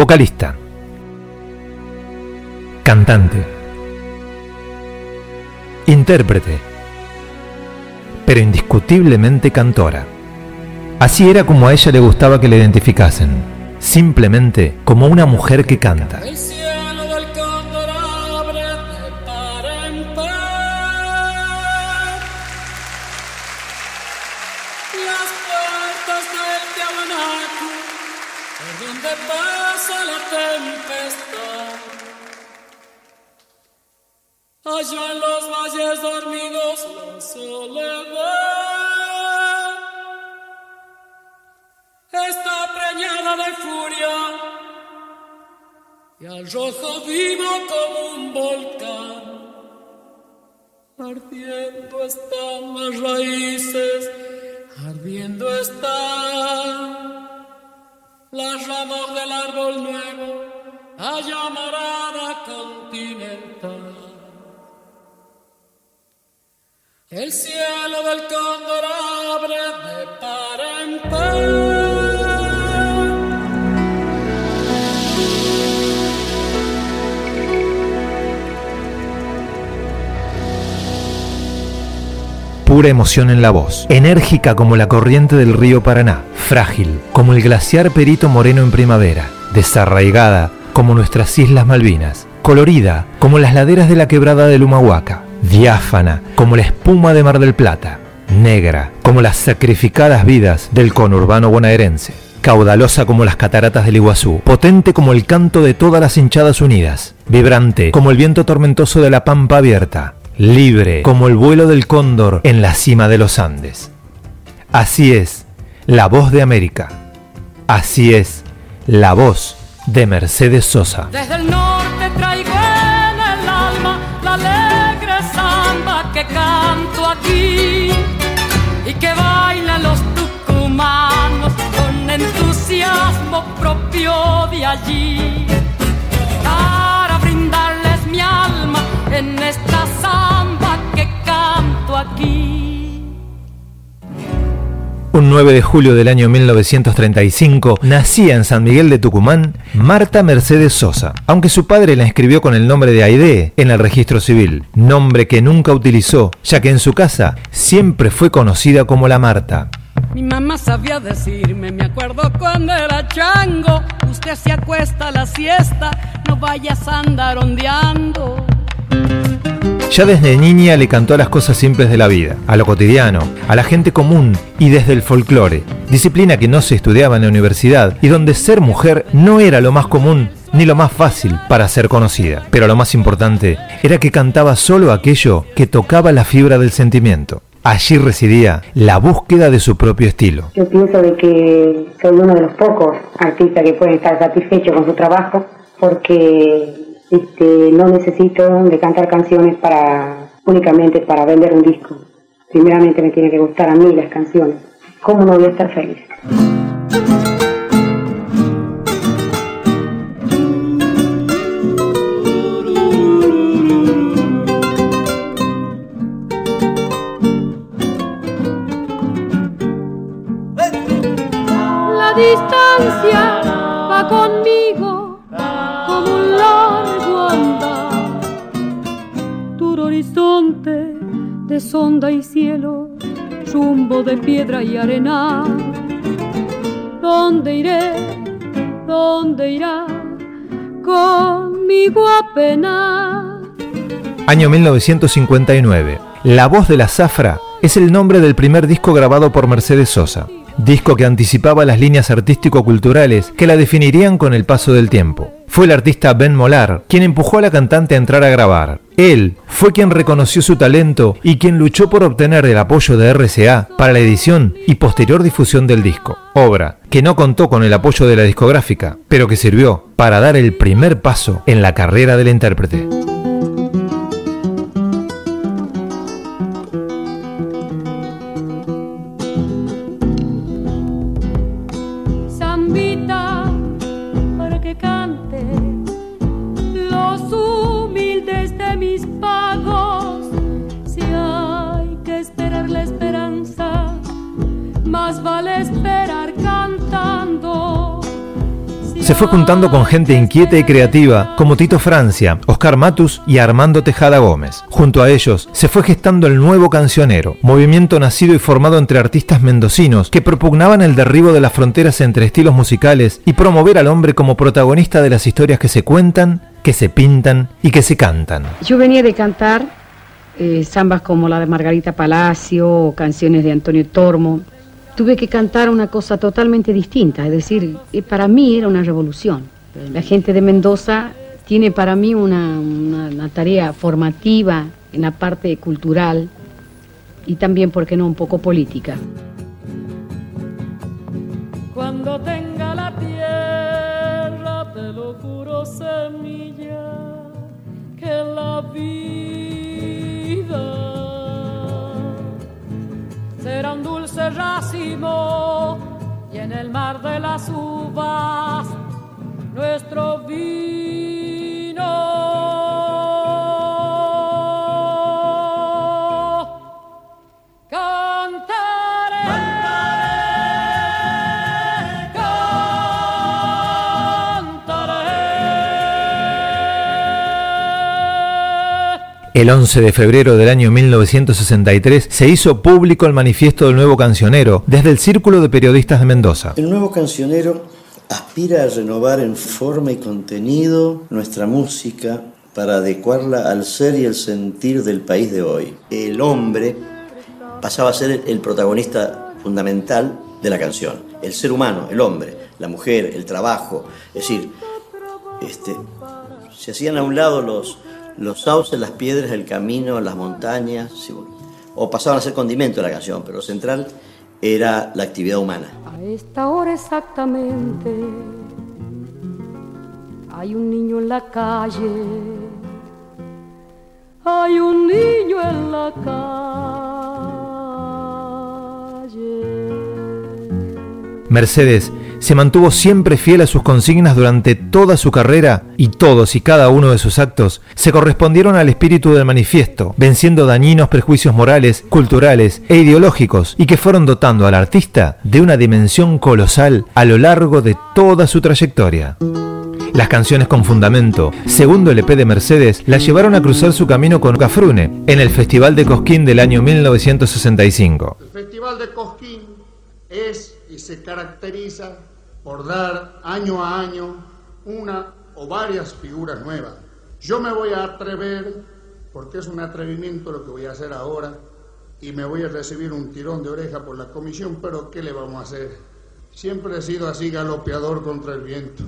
vocalista, cantante, intérprete, pero indiscutiblemente cantora. Así era como a ella le gustaba que le identificasen, simplemente como una mujer que canta. Están las raíces, ardiendo están las ramas del árbol nuevo, allá morada continental. El cielo del cóndor abre de par en Pura emoción en la voz, enérgica como la corriente del río Paraná, frágil como el glaciar Perito Moreno en primavera, desarraigada como nuestras Islas Malvinas, colorida como las laderas de la quebrada del Humahuaca, diáfana como la espuma de Mar del Plata, negra como las sacrificadas vidas del conurbano bonaerense, caudalosa como las cataratas del Iguazú, potente como el canto de todas las hinchadas unidas, vibrante como el viento tormentoso de la pampa abierta, libre como el vuelo del cóndor en la cima de los Andes. Así es, la voz de América. Así es, la voz de Mercedes Sosa. Desde el norte traigo en el alma la alegre samba que canto aquí y que bailan los tucumanos con entusiasmo propio de allí. Un 9 de julio del año 1935 nacía en San Miguel de Tucumán Marta Mercedes Sosa, aunque su padre la inscribió con el nombre de Aide en el registro civil, nombre que nunca utilizó, ya que en su casa siempre fue conocida como la Marta. Mi mamá sabía decirme, me acuerdo cuando era chango, usted se acuesta a la siesta, no vayas a andar ondeando. Ya desde niña le cantó a las cosas simples de la vida, a lo cotidiano, a la gente común y desde el folclore, disciplina que no se estudiaba en la universidad y donde ser mujer no era lo más común ni lo más fácil para ser conocida. Pero lo más importante era que cantaba solo aquello que tocaba la fibra del sentimiento. Allí residía la búsqueda de su propio estilo. Yo pienso de que soy uno de los pocos artistas que pueden estar satisfechos con su trabajo porque no necesito de cantar canciones para únicamente para vender un disco. Primeramente me tiene que gustar a mí las canciones. ¿Cómo no voy a estar feliz? La distancia va conmigo como un largo horizonte de sonda y cielo, rumbo de piedra y arena. ¿Dónde iré? ¿Dónde irá? Conmigo apenas. Año 1959. La voz de la zafra es el nombre del primer disco grabado por Mercedes Sosa. Disco que anticipaba las líneas artístico-culturales que la definirían con el paso del tiempo. Fue el artista Ben Molar quien empujó a la cantante a entrar a grabar. Él fue quien reconoció su talento y quien luchó por obtener el apoyo de RCA para la edición y posterior difusión del disco. Obra que no contó con el apoyo de la discográfica, pero que sirvió para dar el primer paso en la carrera del intérprete. Fue juntando con gente inquieta y creativa como Tito Francia, Oscar Matus y Armando Tejada Gómez. Junto a ellos se fue gestando el nuevo cancionero, movimiento nacido y formado entre artistas mendocinos que propugnaban el derribo de las fronteras entre estilos musicales y promover al hombre como protagonista de las historias que se cuentan, que se pintan y que se cantan. Yo venía de cantar eh, como la de Margarita Palacio o canciones de Antonio Tormo tuve que cantar una cosa totalmente distinta, es decir, para mí era una revolución. La gente de Mendoza tiene para mí una, tarea formativa en la parte cultural y también, ¿por qué no?, un poco política. Cuando tenga la tierra, te lo juro, semilla, que la vida racimo y en el mar de las uvas nuestro vino. El 11 de febrero del año 1963 se hizo público el manifiesto del nuevo cancionero desde el Círculo de Periodistas de Mendoza. El nuevo cancionero aspira a renovar en forma y contenido nuestra música para adecuarla al ser y el sentir del país de hoy. El hombre pasaba a ser el protagonista fundamental de la canción. El ser humano, el hombre, la mujer, el trabajo. Es decir, este, se hacían a un lado los, los sauces, las piedras, el camino, las montañas, o pasaban a ser condimento de la canción, pero lo central era la actividad humana. A esta hora exactamente hay un niño en la calle, hay un niño en la calle. Mercedes se mantuvo siempre fiel a sus consignas durante toda su carrera y todos y cada uno de sus actos se correspondieron al espíritu del manifiesto, venciendo dañinos prejuicios morales, culturales e ideológicos y que fueron dotando al artista de una dimensión colosal a lo largo de toda su trayectoria. Las canciones con fundamento, segundo el EP de Mercedes, la llevaron a cruzar su camino con Cafrune en el Festival de Cosquín del año 1965. El Festival de Cosquín es y se caracteriza por dar año a año una o varias figuras nuevas. Yo me voy a atrever, porque es un atrevimiento lo que voy a hacer ahora, y me voy a recibir un tirón de oreja por la comisión, pero ¿qué le vamos a hacer? Siempre he sido así galopeador contra el viento.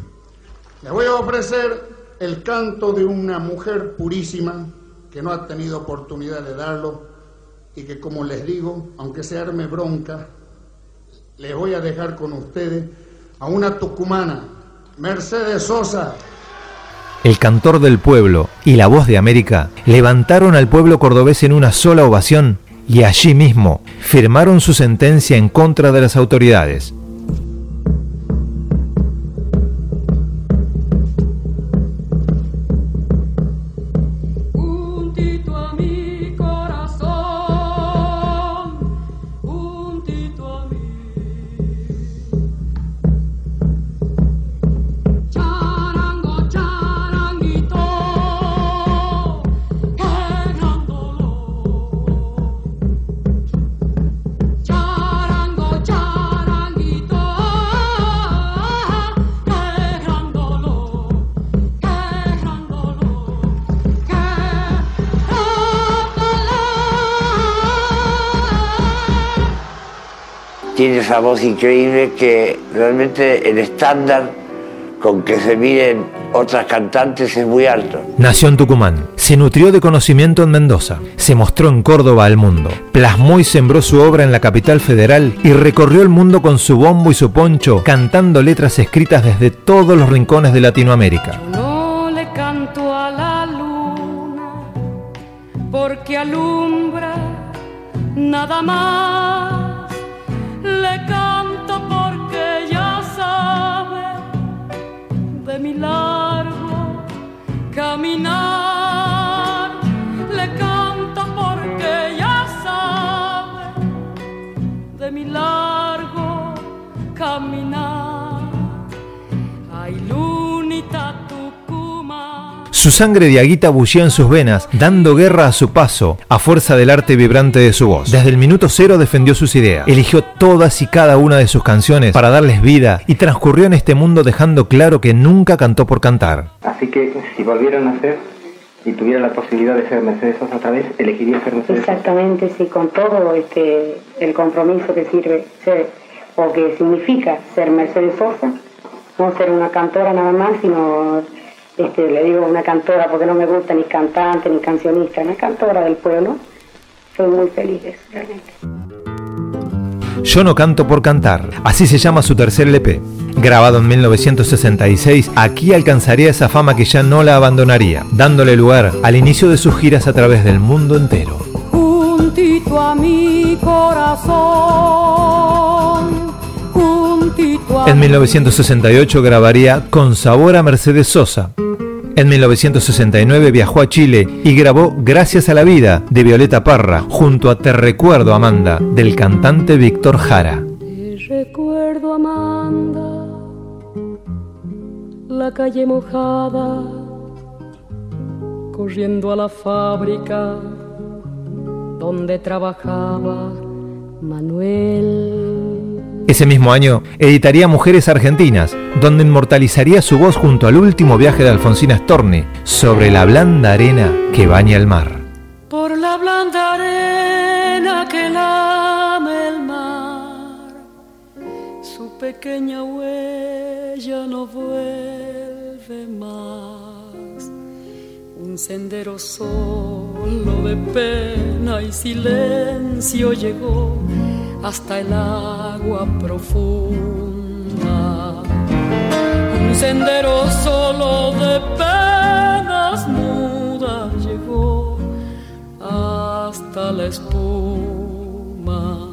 Le voy a ofrecer el canto de una mujer purísima que no ha tenido oportunidad de darlo y que como les digo, aunque se arme bronca, les voy a dejar con ustedes a una tucumana, Mercedes Sosa. El cantor del pueblo y la voz de América levantaron al pueblo cordobés en una sola ovación y allí mismo firmaron su sentencia en contra de las autoridades. Esa voz increíble que realmente el estándar con que se miren otras cantantes es muy alto. Nació en Tucumán, se nutrió de conocimiento en Mendoza, se mostró en Córdoba al mundo, plasmó y sembró su obra en la capital federal y recorrió el mundo con su bombo y su poncho, cantando letras escritas desde todos los rincones de Latinoamérica. no le canto a la luna porque alumbra nada más le canto porque ya sabe de mi largo caminar. Su sangre de aguita bullía en sus venas, dando guerra a su paso, a fuerza del arte vibrante de su voz. Desde el minuto cero defendió sus ideas, eligió todas y cada una de sus canciones para darles vida y transcurrió en este mundo dejando claro que nunca cantó por cantar. Así que si volvieran a ser y tuviera la posibilidad de ser Mercedes Sosa otra vez, elegiría ser Mercedes Exactamente, sí, con todo este el compromiso que sirve ser o que significa ser Mercedes Sosa, no ser una cantora nada más, sino este, le digo una cantora porque no me gusta ni cantante ni cancionista, una cantora del pueblo. Soy muy feliz de eso, realmente. Yo no canto por cantar, así se llama su tercer LP. Grabado en 1966, aquí alcanzaría esa fama que ya no la abandonaría, dándole lugar al inicio de sus giras a través del mundo entero. Juntito a mi corazón en 1968 grabaría Con sabor a Mercedes Sosa. En 1969 viajó a Chile y grabó Gracias a la vida de Violeta Parra junto a Te recuerdo Amanda del cantante Víctor Jara. Te recuerdo Amanda, la calle mojada, corriendo a la fábrica donde trabajaba Manuel. Ese mismo año editaría Mujeres Argentinas, donde inmortalizaría su voz junto al último viaje de Alfonsina Storni sobre la blanda arena que baña el mar. Por la blanda arena que lame el mar, su pequeña huella no vuelve más. Un sendero solo de pena y silencio llegó hasta el agua profunda. Un sendero solo de penas mudas llegó hasta la espuma.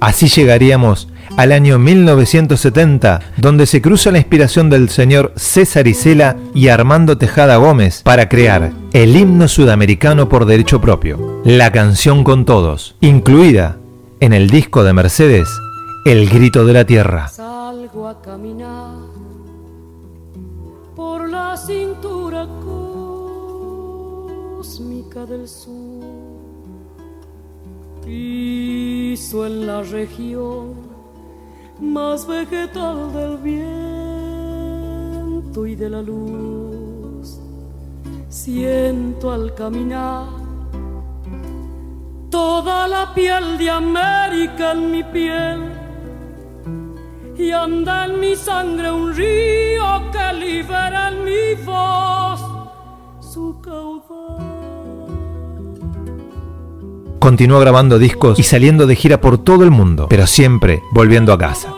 Así llegaríamos al año 1970, donde se cruza la inspiración del señor César Isela y Armando Tejada Gómez para crear el himno sudamericano por derecho propio, la canción con todos, incluida en el disco de Mercedes, El Grito de la Tierra. Salgo a caminar por la cintura cósmica del sur. Piso en la región más vegetal del viento y de la luz. Siento al caminar toda la piel de América en mi piel y anda en mi sangre un río que libera en mi voz su caudal. Continuó grabando discos y saliendo de gira por todo el mundo, pero siempre volviendo a casa.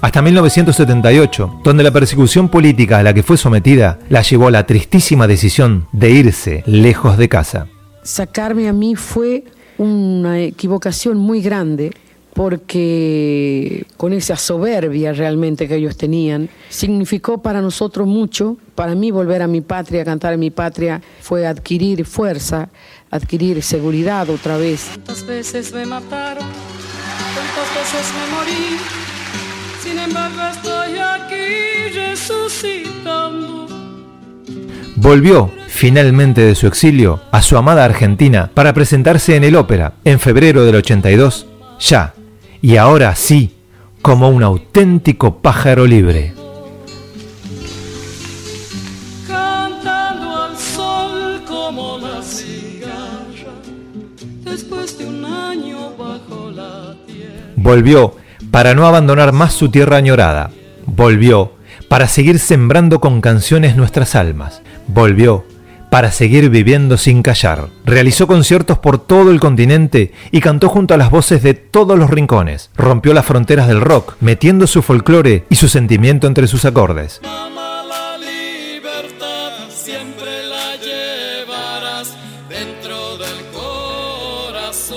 Hasta 1978, donde la persecución política a la que fue sometida la llevó a la tristísima decisión de irse lejos de casa. Sacarme a mí fue una equivocación muy grande porque con esa soberbia realmente que ellos tenían, significó para nosotros mucho. Para mí volver a mi patria, cantar en mi patria, fue adquirir fuerza, adquirir seguridad otra vez. Tantas veces me mataron, tantas veces me morí, sin embargo estoy aquí resucitando. Volvió finalmente de su exilio a su amada Argentina para presentarse en el ópera en febrero del 82, ya, y ahora sí, como un auténtico pájaro libre. Cantando al sol como la después de un año bajo la tierra. Volvió para no abandonar más su tierra añorada. Volvió para seguir sembrando con canciones nuestras almas. Volvió para seguir viviendo sin callar. Realizó conciertos por todo el continente y cantó junto a las voces de todos los rincones. Rompió las fronteras del rock, metiendo su folclore y su sentimiento entre sus acordes. siempre la llevarás dentro del corazón.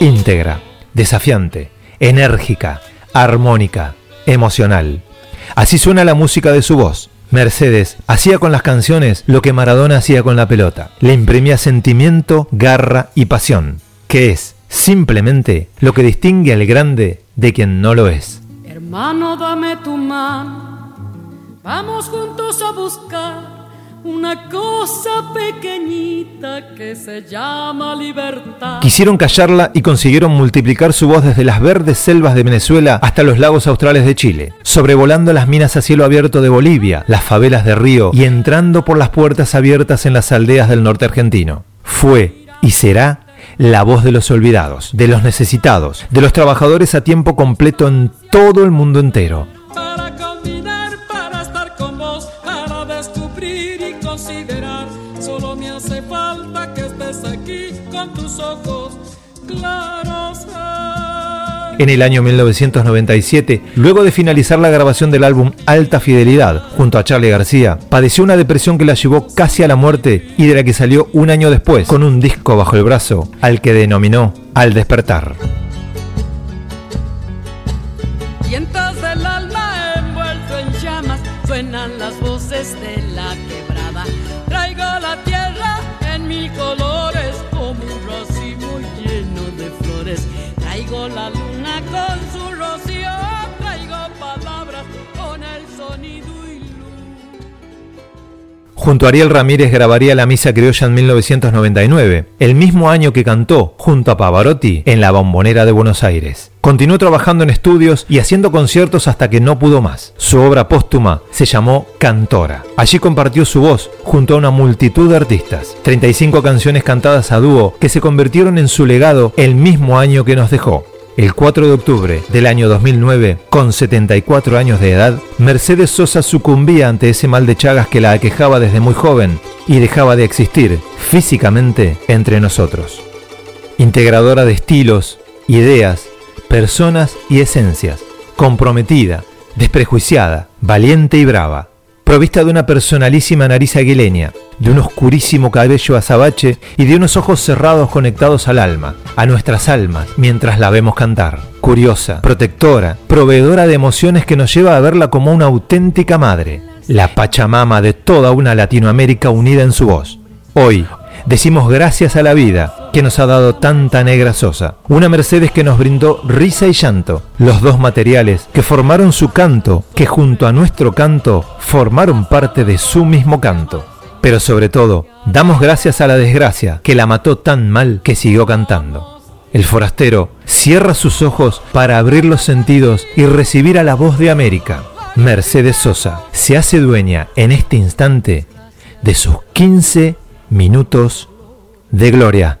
Íntegra, desafiante, enérgica, armónica, emocional. Así suena la música de su voz Mercedes hacía con las canciones lo que Maradona hacía con la pelota. Le imprimía sentimiento, garra y pasión, que es simplemente lo que distingue al grande de quien no lo es. Hermano, dame tu mano, Vamos juntos a buscar una cosa pequeñita que se llama libertad. Quisieron callarla y consiguieron multiplicar su voz desde las verdes selvas de Venezuela hasta los lagos australes de Chile, sobrevolando las minas a cielo abierto de Bolivia, las favelas de Río y entrando por las puertas abiertas en las aldeas del norte argentino. Fue y será la voz de los olvidados, de los necesitados, de los trabajadores a tiempo completo en todo el mundo entero. En el año 1997, luego de finalizar la grabación del álbum Alta Fidelidad junto a Charlie García, padeció una depresión que la llevó casi a la muerte y de la que salió un año después con un disco bajo el brazo al que denominó Al despertar. Junto a Ariel Ramírez grabaría la Misa Criolla en 1999, el mismo año que cantó junto a Pavarotti en la Bombonera de Buenos Aires. Continuó trabajando en estudios y haciendo conciertos hasta que no pudo más. Su obra póstuma se llamó Cantora. Allí compartió su voz junto a una multitud de artistas. 35 canciones cantadas a dúo que se convirtieron en su legado el mismo año que nos dejó. El 4 de octubre del año 2009, con 74 años de edad, Mercedes Sosa sucumbía ante ese mal de Chagas que la aquejaba desde muy joven y dejaba de existir físicamente entre nosotros. Integradora de estilos, ideas, personas y esencias, comprometida, desprejuiciada, valiente y brava, provista de una personalísima nariz aguileña, de un oscurísimo cabello azabache y de unos ojos cerrados conectados al alma, a nuestras almas, mientras la vemos cantar. Curiosa, protectora, proveedora de emociones que nos lleva a verla como una auténtica madre, la Pachamama de toda una Latinoamérica unida en su voz. Hoy, decimos gracias a la vida que nos ha dado tanta negra sosa. Una Mercedes que nos brindó risa y llanto, los dos materiales que formaron su canto, que junto a nuestro canto formaron parte de su mismo canto. Pero sobre todo, damos gracias a la desgracia que la mató tan mal que siguió cantando. El forastero cierra sus ojos para abrir los sentidos y recibir a la voz de América. Mercedes Sosa se hace dueña en este instante de sus 15 minutos de gloria.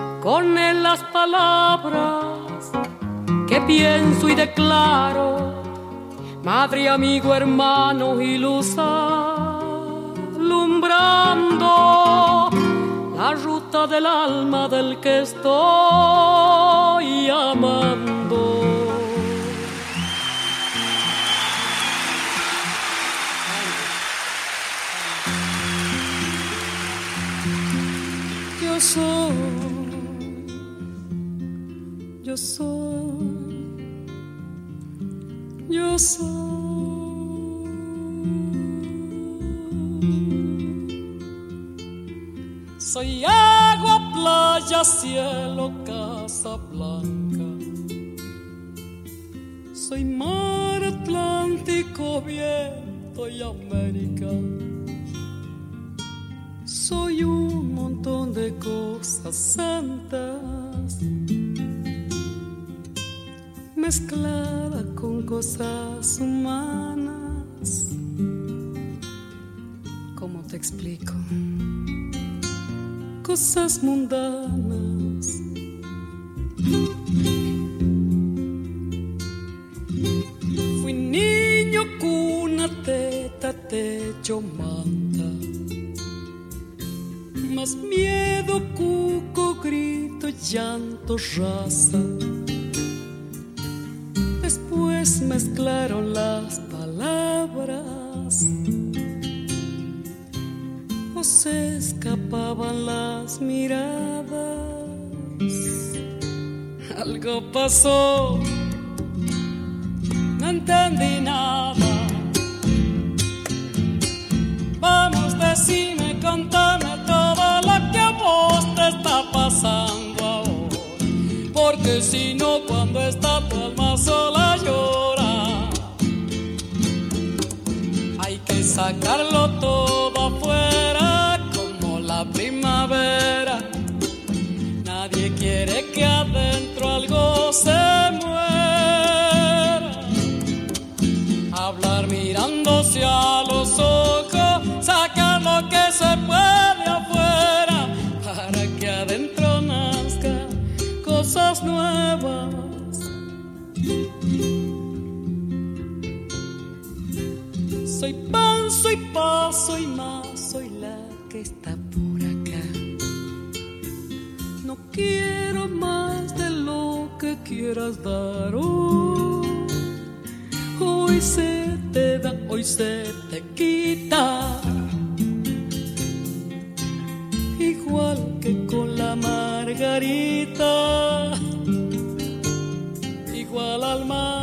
con él las palabras que pienso y declaro, madre, amigo, hermano y luz alumbrando la ruta del alma del que estoy amando. Yo soy yo soy, yo soy. Soy agua, playa, cielo, casa blanca. Soy mar Atlántico, viento y América. Soy un montón de cosas santas mezclada con cosas humanas. ¿Cómo te explico? Cosas mundanas. Fui niño, cuna, teta, techo, manta. Más miedo, cuco, grito, llanto, raza. No entendí nada. Vamos, decime, contame todo lo que a vos te está pasando ahora. Porque si no, cuando está tu alma sola llora. Hay que sacarlo todo quieras dar. Hoy se te da, hoy se te quita. Igual que con la margarita, igual al mar,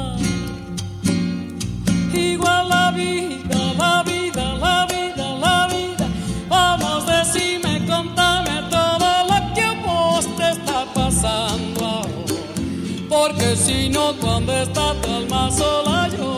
Porque si no, cuando está tu alma sola llora.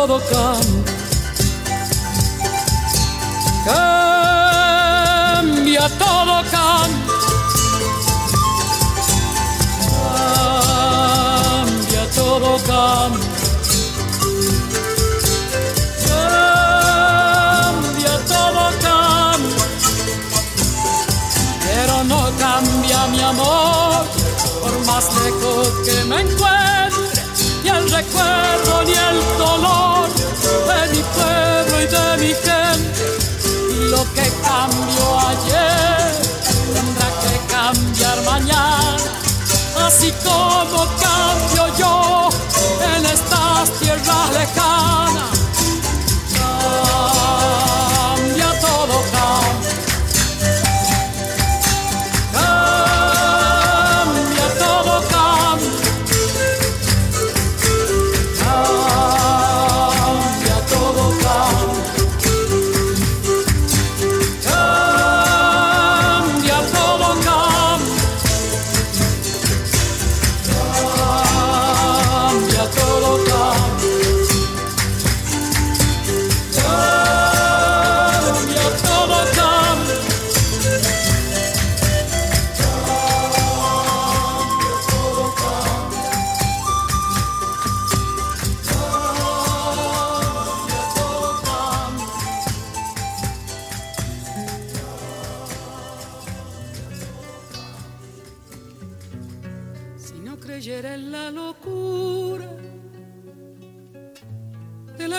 Todo cambia. Cambia, todo cambia. Cambia, todo cambia. Todo cambia. Pero no cambia mi amor, por más lejos que me encuentre ni el recuerdo ni el dolor así como cambio yo en estas tierras lejanas.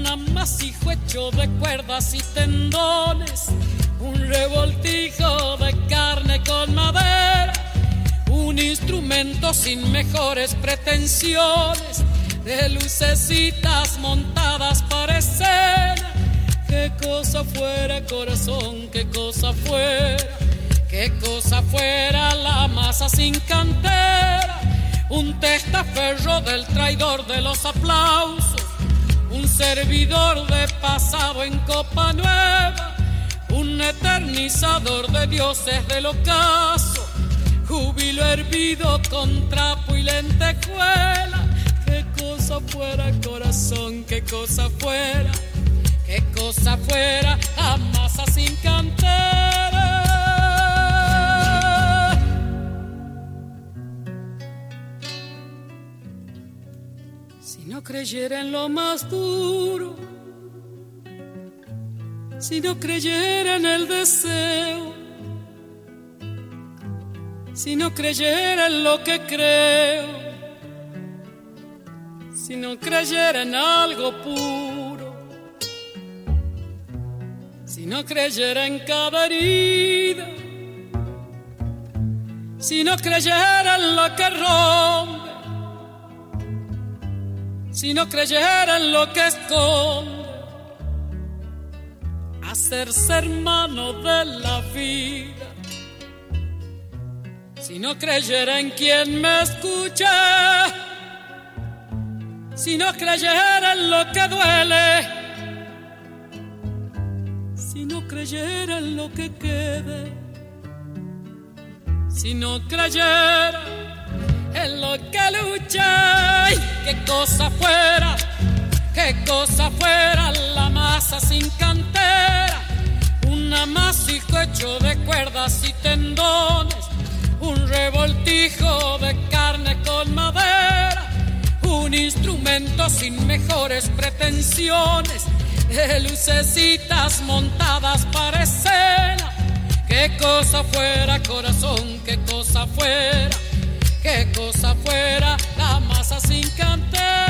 un amasijo hecho de cuerdas y tendones, un revoltijo de carne con madera, un instrumento sin mejores pretensiones, de lucecitas montadas para escena. Qué cosa fuera corazón, qué cosa fuera, qué cosa fuera la masa sin cantera, un testaferro del traidor de los aplausos, un servidor de pasado en copa nueva, un eternizador de dioses del ocaso, júbilo hervido con trapo y lentejuela. Qué cosa fuera corazón, qué cosa fuera, qué cosa fuera la creyera en lo más duro, si no creyera en el deseo, si no creyera en lo que creo, si no creyera en algo puro, si no creyera en cada herida, si no creyera en lo que rompe, si no creyera en lo que esconde, hacerse hermano de la vida. Si no creyera en quien me escucha, si no creyera en lo que duele, si no creyera en lo que quede, si no creyera lo que lucha, ¡ay! qué cosa fuera, qué cosa fuera la masa sin cantera, un amasijo hecho de cuerdas y tendones, un revoltijo de carne con madera, un instrumento sin mejores pretensiones, de lucecitas montadas para escena. Qué cosa fuera corazón, qué cosa fuera, qué cosa fuera la masa sin cantar.